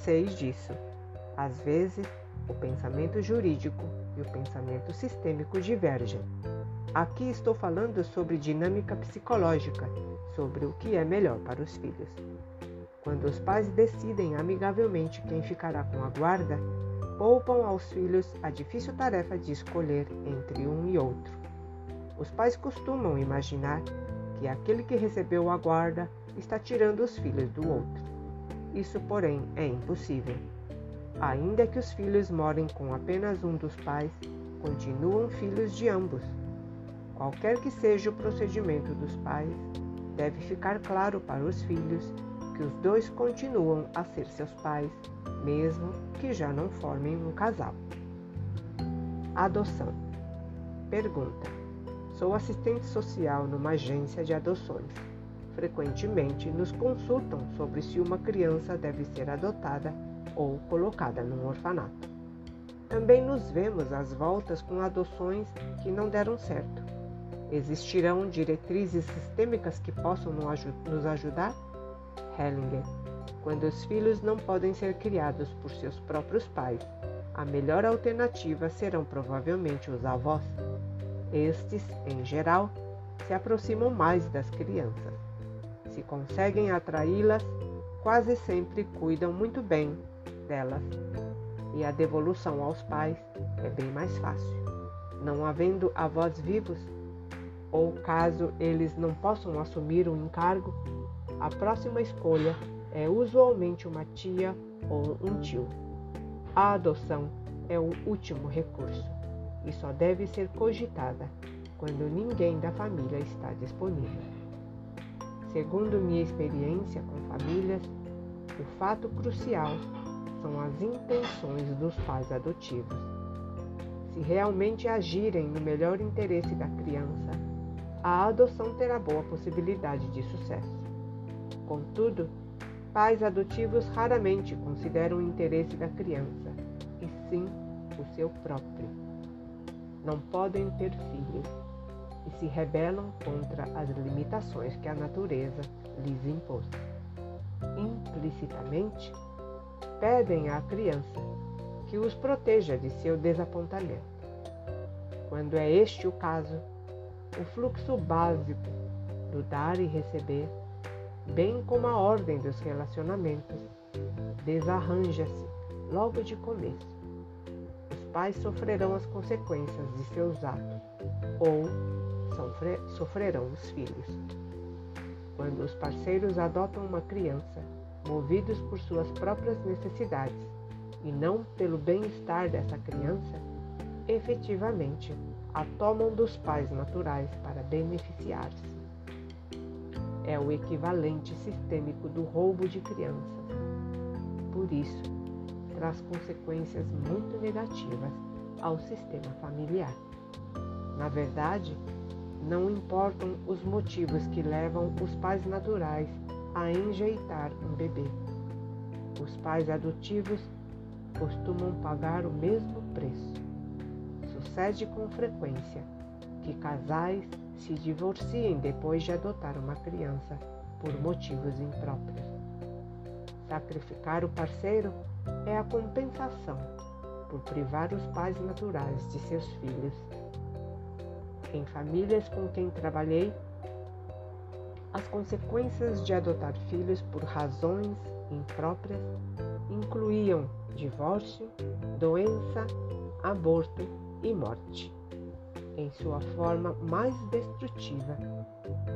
Sei disso. Às vezes, o pensamento jurídico e o pensamento sistêmico divergem. Aqui estou falando sobre dinâmica psicológica, sobre o que é melhor para os filhos. Quando os pais decidem amigavelmente quem ficará com a guarda, poupam aos filhos a difícil tarefa de escolher entre um e outro. Os pais costumam imaginar que aquele que recebeu a guarda está tirando os filhos do outro. Isso, porém, é impossível. Ainda que os filhos morem com apenas um dos pais, continuam filhos de ambos. Qualquer que seja o procedimento dos pais, deve ficar claro para os filhos que os dois continuam a ser seus pais, mesmo que já não formem um casal. Adoção. Pergunta: Sou assistente social numa agência de adoções. Frequentemente nos consultam sobre se uma criança deve ser adotada ou colocada num orfanato. Também nos vemos às voltas com adoções que não deram certo. Existirão diretrizes sistêmicas que possam nos ajudar? Hellinger. Quando os filhos não podem ser criados por seus próprios pais, a melhor alternativa serão provavelmente os avós. Estes, em geral, se aproximam mais das crianças. Se conseguem atraí-las, quase sempre cuidam muito bem delas. E a devolução aos pais é bem mais fácil. Não havendo avós vivos, ou caso eles não possam assumir o encargo, a próxima escolha é usualmente uma tia ou um tio. A adoção é o último recurso e só deve ser cogitada quando ninguém da família está disponível. Segundo minha experiência com famílias, o fato crucial são as intenções dos pais adotivos. Se realmente agirem no melhor interesse da criança, a adoção terá boa possibilidade de sucesso. Contudo, pais adotivos raramente consideram o interesse da criança, e sim o seu próprio. Não podem ter filhos e se rebelam contra as limitações que a natureza lhes impôs. Implicitamente, pedem à criança que os proteja de seu desapontamento. Quando é este o caso, o fluxo básico do dar e receber, bem como a ordem dos relacionamentos, desarranja-se logo de começo. Os pais sofrerão as consequências de seus atos ou sofrerão os filhos. Quando os parceiros adotam uma criança, movidos por suas próprias necessidades e não pelo bem-estar dessa criança, efetivamente a tomam dos pais naturais para beneficiar-se. É o equivalente sistêmico do roubo de crianças. Por isso, traz consequências muito negativas ao sistema familiar. Na verdade, não importam os motivos que levam os pais naturais a enjeitar um bebê. Os pais adotivos costumam pagar o mesmo preço. Sucede com frequência que casais se divorciem depois de adotar uma criança por motivos impróprios. Sacrificar o parceiro é a compensação por privar os pais naturais de seus filhos. Em famílias com quem trabalhei, as consequências de adotar filhos por razões impróprias incluíam divórcio, doença, aborto e morte. Em sua forma mais destrutiva,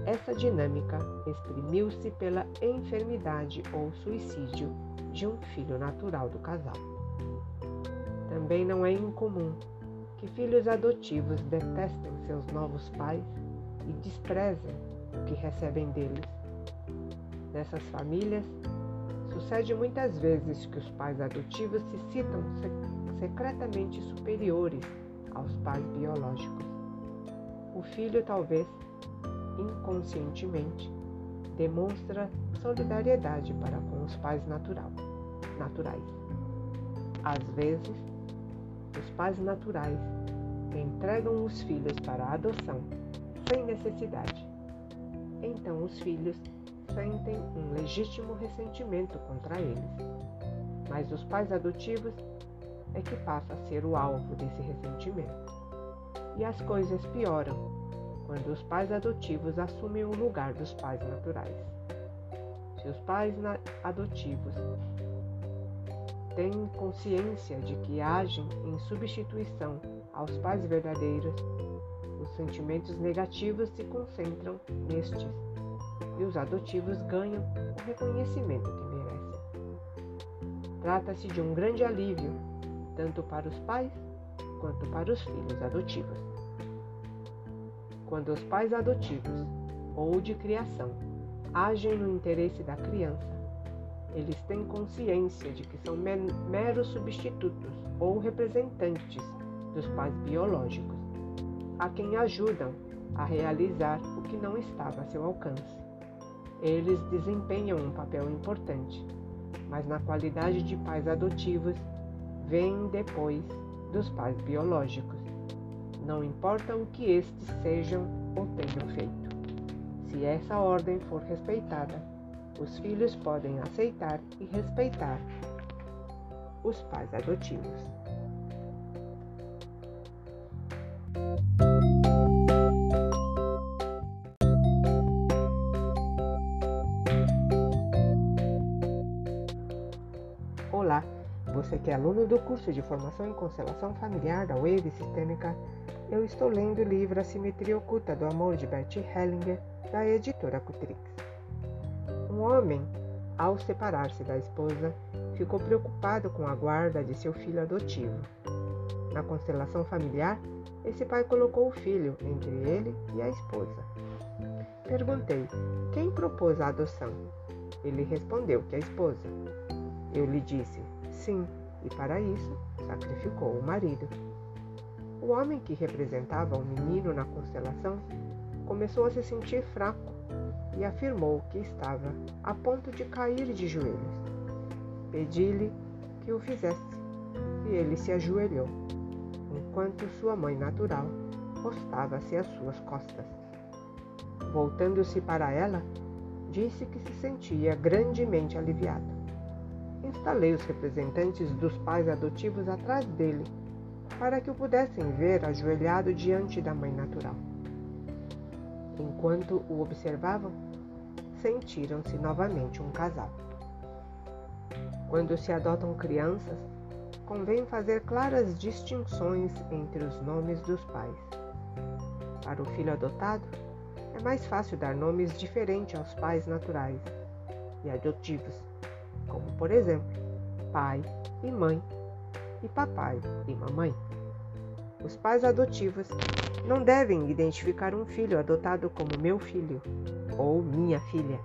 essa dinâmica exprimiu-se pela enfermidade ou suicídio de um filho natural do casal. Também não é incomum que filhos adotivos detestem seus novos pais e desprezem o que recebem deles. Nessas famílias, sucede muitas vezes que os pais adotivos se citam secretamente superiores aos pais biológicos. O filho, talvez inconscientemente, demonstra solidariedade para com os pais natural, naturais. Às vezes, os pais naturais entregam os filhos para a adoção sem necessidade. Então os filhos sentem um legítimo ressentimento contra eles. Mas os pais adotivos é que passa a ser o alvo desse ressentimento. E as coisas pioram quando os pais adotivos assumem o lugar dos pais naturais. Se os pais adotivos têm consciência de que agem em substituição aos pais verdadeiros, os sentimentos negativos se concentram nestes e os adotivos ganham o reconhecimento que merecem. Trata-se de um grande alívio, tanto para os pais quanto para os filhos adotivos. Quando os pais adotivos ou de criação agem no interesse da criança, eles têm consciência de que são meros substitutos ou representantes dos pais biológicos, a quem ajudam a realizar o que não estava a seu alcance. Eles desempenham um papel importante, mas na qualidade de pais adotivos, vêm depois dos pais biológicos. Não importa o que estes sejam ou tenham feito. Se essa ordem for respeitada, os filhos podem aceitar e respeitar os pais adotivos. Aluno do curso de Formação em Constelação Familiar da Wave Sistêmica, eu estou lendo o livro A Simetria Oculta do Amor de Bert Hellinger, da editora Cutrix. Um homem, ao separar-se da esposa, ficou preocupado com a guarda de seu filho adotivo. Na constelação familiar, esse pai colocou o filho entre ele e a esposa. Perguntei: quem propôs a adoção? Ele respondeu que a esposa. Eu lhe disse: sim, e para isso sacrificou o marido. O homem que representava o menino na constelação começou a se sentir fraco e afirmou que estava a ponto de cair de joelhos. Pedi-lhe que o fizesse e ele se ajoelhou, enquanto sua mãe natural postava-se às suas costas. Voltando-se para ela, disse que se sentia grandemente aliviado instalei os representantes dos pais adotivos atrás dele, para que o pudessem ver ajoelhado diante da mãe natural. Enquanto o observavam, sentiram-se novamente um casal. Quando se adotam crianças, convém fazer claras distinções entre os nomes dos pais. Para o filho adotado, é mais fácil dar nomes diferentes aos pais naturais e adotivos como por exemplo, pai e mãe e papai e mamãe. Os pais adotivos não devem identificar um filho adotado como meu filho ou minha filha.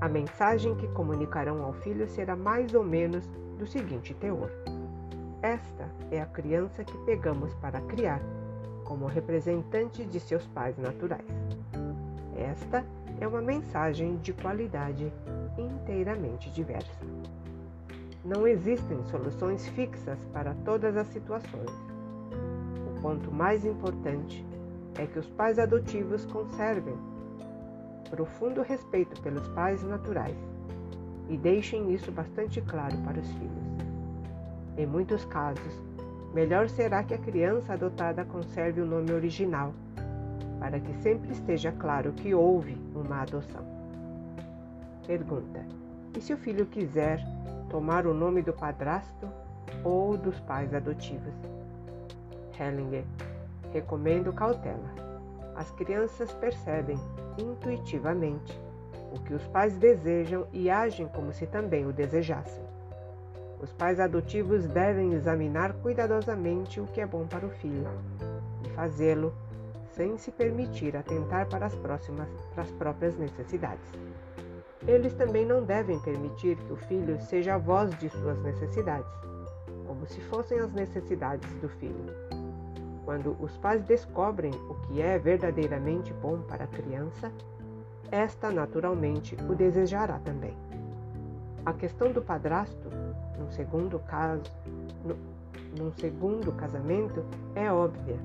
A mensagem que comunicarão ao filho será mais ou menos do seguinte teor: Esta é a criança que pegamos para criar, como representante de seus pais naturais. Esta é uma mensagem de qualidade inteiramente diversa. Não existem soluções fixas para todas as situações. O ponto mais importante é que os pais adotivos conservem profundo respeito pelos pais naturais e deixem isso bastante claro para os filhos. Em muitos casos, melhor será que a criança adotada conserve o nome original, para que sempre esteja claro que houve uma adoção. Pergunta: E se o filho quiser tomar o nome do padrasto ou dos pais adotivos? Hellinger: Recomendo cautela. As crianças percebem intuitivamente o que os pais desejam e agem como se também o desejassem. Os pais adotivos devem examinar cuidadosamente o que é bom para o filho e fazê-lo sem se permitir atentar para as, próximas, para as próprias necessidades. Eles também não devem permitir que o filho seja a voz de suas necessidades, como se fossem as necessidades do filho. Quando os pais descobrem o que é verdadeiramente bom para a criança, esta naturalmente o desejará também. A questão do padrasto, no segundo caso, no, num segundo casamento é óbvia.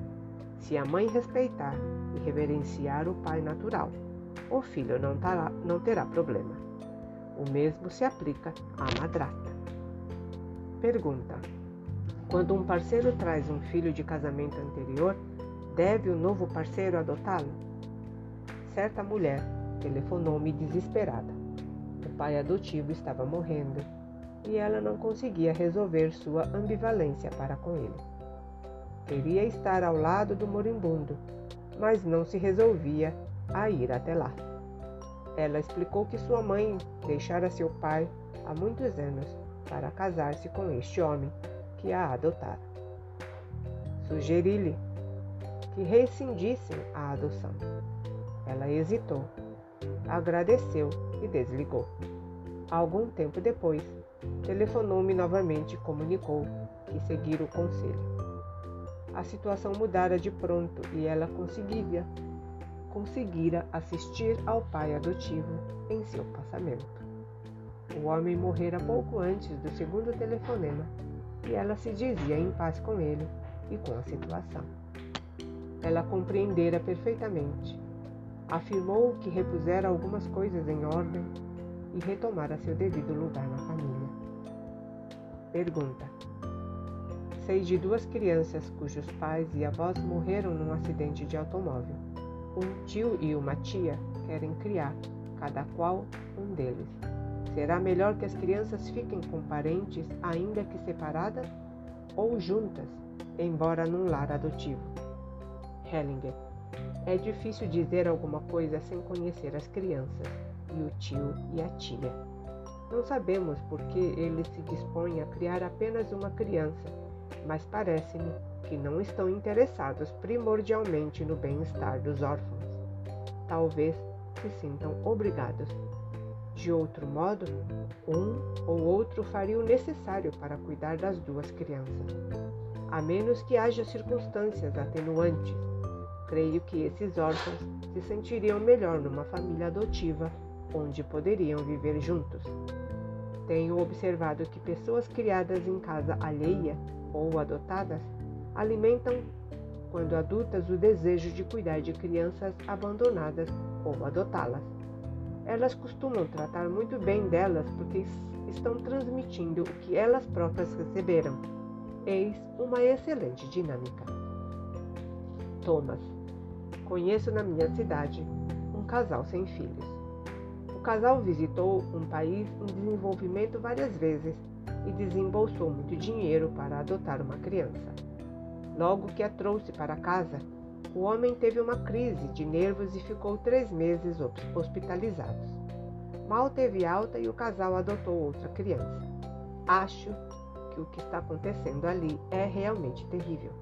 Se a mãe respeitar e reverenciar o pai natural, o filho não, tará, não terá problema. O mesmo se aplica à madrasta. Pergunta: Quando um parceiro traz um filho de casamento anterior, deve o novo parceiro adotá-lo? Certa mulher telefonou-me desesperada. O pai adotivo estava morrendo e ela não conseguia resolver sua ambivalência para com ele. Queria estar ao lado do moribundo, mas não se resolvia a ir até lá. Ela explicou que sua mãe deixara seu pai há muitos anos para casar-se com este homem que a adotara. Sugeri-lhe que rescindissem a adoção. Ela hesitou, agradeceu e desligou. Algum tempo depois, telefonou-me novamente e comunicou que seguira o conselho. A situação mudara de pronto e ela conseguia, conseguira assistir ao pai adotivo em seu passamento. O homem morrera pouco antes do segundo telefonema e ela se dizia em paz com ele e com a situação. Ela compreendera perfeitamente. Afirmou que repusera algumas coisas em ordem e retomara seu devido lugar na família. Pergunta: Sei de duas crianças cujos pais e avós morreram num acidente de automóvel. Um tio e uma tia querem criar, cada qual um deles. Será melhor que as crianças fiquem com parentes, ainda que separadas, ou juntas, embora num lar adotivo? Hellinger. É difícil dizer alguma coisa sem conhecer as crianças, e o tio e a tia. Não sabemos por que ele se dispõe a criar apenas uma criança, mas parece-me que não estão interessados primordialmente no bem-estar dos órfãos. Talvez se sintam obrigados de outro modo, um ou outro faria o necessário para cuidar das duas crianças, a menos que haja circunstâncias atenuantes. Creio que esses órfãos se sentiriam melhor numa família adotiva onde poderiam viver juntos. Tenho observado que pessoas criadas em casa alheia ou adotadas alimentam, quando adultas, o desejo de cuidar de crianças abandonadas ou adotá-las. Elas costumam tratar muito bem delas porque estão transmitindo o que elas próprias receberam. Eis uma excelente dinâmica. Thomas. Conheço na minha cidade um casal sem filhos. O casal visitou um país em desenvolvimento várias vezes e desembolsou muito dinheiro para adotar uma criança. Logo que a trouxe para casa, o homem teve uma crise de nervos e ficou três meses hospitalizado. Mal teve alta e o casal adotou outra criança. Acho que o que está acontecendo ali é realmente terrível.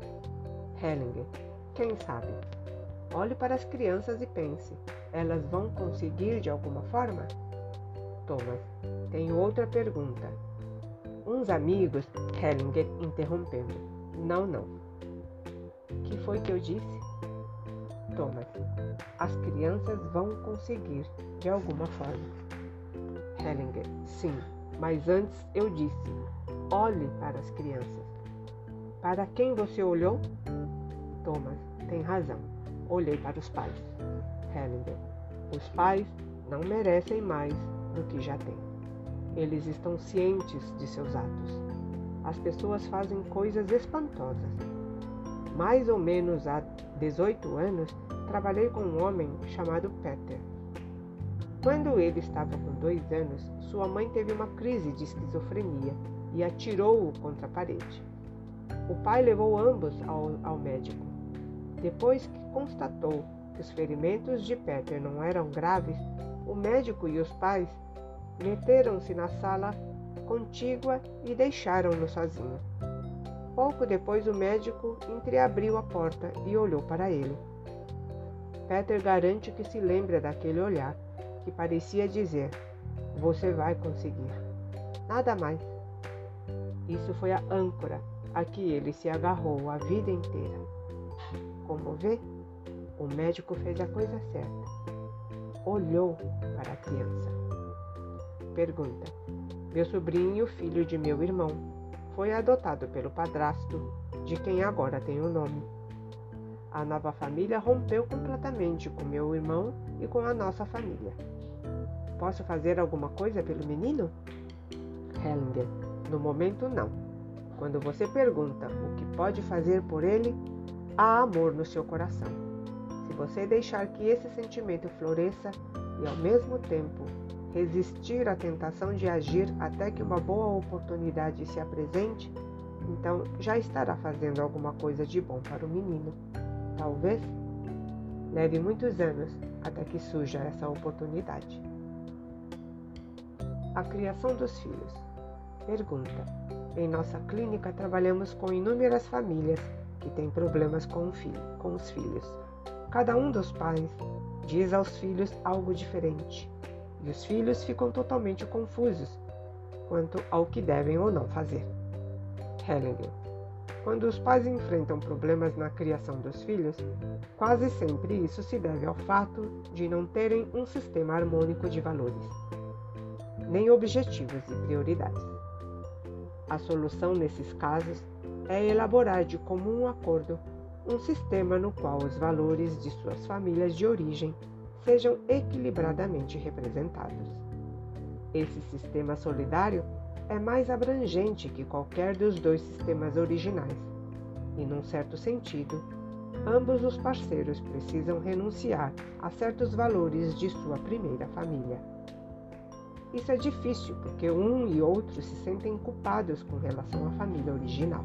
Hellinger, quem sabe? Olhe para as crianças e pense: elas vão conseguir de alguma forma? Thomas, tenho outra pergunta. Uns amigos, Hellinger interrompendo. Não, não. Que foi que eu disse? Thomas. As crianças vão conseguir, de alguma forma. Hellinger. Sim, mas antes eu disse: olhe para as crianças. Para quem você olhou? Thomas. Tem razão. Olhei para os pais. Hellinger. Os pais não merecem mais do que já têm. Eles estão cientes de seus atos. As pessoas fazem coisas espantosas. Mais ou menos há 18 anos, trabalhei com um homem chamado Peter. Quando ele estava com dois anos, sua mãe teve uma crise de esquizofrenia e atirou-o contra a parede. O pai levou ambos ao, ao médico. Depois que constatou que os ferimentos de Peter não eram graves, o médico e os pais meteram-se na sala contígua e deixaram-no sozinho. Pouco depois, o médico entreabriu a porta e olhou para ele. Peter garante que se lembra daquele olhar que parecia dizer: Você vai conseguir. Nada mais. Isso foi a âncora a que ele se agarrou a vida inteira. Como vê, o médico fez a coisa certa. Olhou para a criança. Pergunta: Meu sobrinho, filho de meu irmão, foi adotado pelo padrasto, de quem agora tem o nome. A nova família rompeu completamente com meu irmão e com a nossa família. Posso fazer alguma coisa pelo menino? Hellinger, no momento não. Quando você pergunta o que pode fazer por ele, há amor no seu coração. Se você deixar que esse sentimento floresça e ao mesmo tempo resistir à tentação de agir até que uma boa oportunidade se apresente, então já estará fazendo alguma coisa de bom para o menino. Talvez leve muitos anos até que surja essa oportunidade. A criação dos filhos. Pergunta: Em nossa clínica trabalhamos com inúmeras famílias que têm problemas com, filho, com os filhos. Cada um dos pais diz aos filhos algo diferente e os filhos ficam totalmente confusos quanto ao que devem ou não fazer. Hellinger. Quando os pais enfrentam problemas na criação dos filhos, quase sempre isso se deve ao fato de não terem um sistema harmônico de valores, nem objetivos e prioridades. A solução nesses casos é elaborar de comum acordo um sistema no qual os valores de suas famílias de origem sejam equilibradamente representados. Esse sistema solidário é mais abrangente que qualquer dos dois sistemas originais, e, num certo sentido, ambos os parceiros precisam renunciar a certos valores de sua primeira família. Isso é difícil porque um e outro se sentem culpados com relação à família original.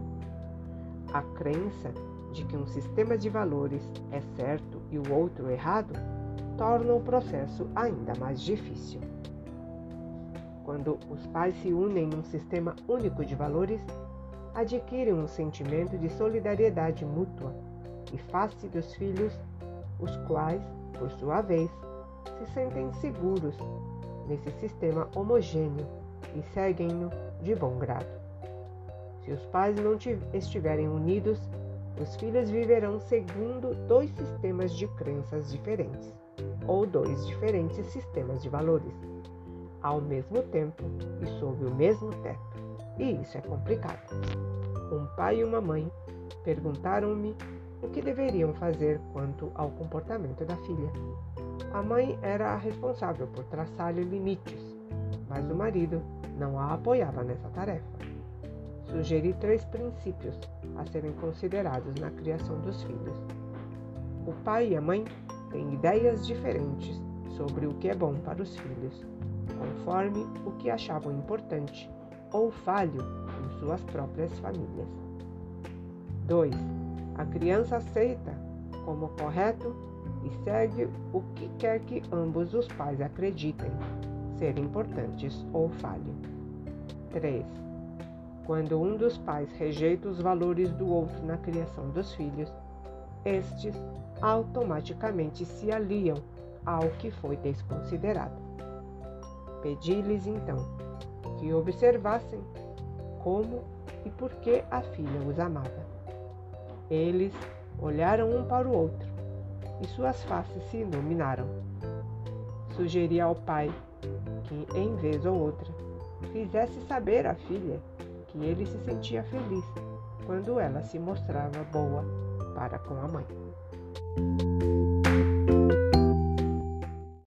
A crença de que um sistema de valores é certo e o outro errado torna o processo ainda mais difícil. Quando os pais se unem num sistema único de valores, adquirem um sentimento de solidariedade mútua e face dos filhos, os quais, por sua vez, se sentem seguros nesse sistema homogêneo e seguem-no de bom grado. Se os pais não estiverem unidos, os filhos viverão segundo dois sistemas de crenças diferentes ou dois diferentes sistemas de valores, ao mesmo tempo e sob o mesmo teto. E isso é complicado. Um pai e uma mãe perguntaram-me o que deveriam fazer quanto ao comportamento da filha. A mãe era a responsável por traçar-lhe limites, mas o marido não a apoiava nessa tarefa. Sugeri três princípios a serem considerados na criação dos filhos. O pai e a mãe têm ideias diferentes sobre o que é bom para os filhos, conforme o que achavam importante ou falho em suas próprias famílias. 2. A criança aceita como correto e segue o que quer que ambos os pais acreditem ser importantes ou falho. 3. Quando um dos pais rejeita os valores do outro na criação dos filhos, estes automaticamente se aliam ao que foi desconsiderado. Pedi-lhes então que observassem como e por que a filha os amava. Eles olharam um para o outro e suas faces se iluminaram. Sugeri ao pai que, em vez ou outra, fizesse saber à filha que ele se sentia feliz quando ela se mostrava boa para com a mãe. Thank you.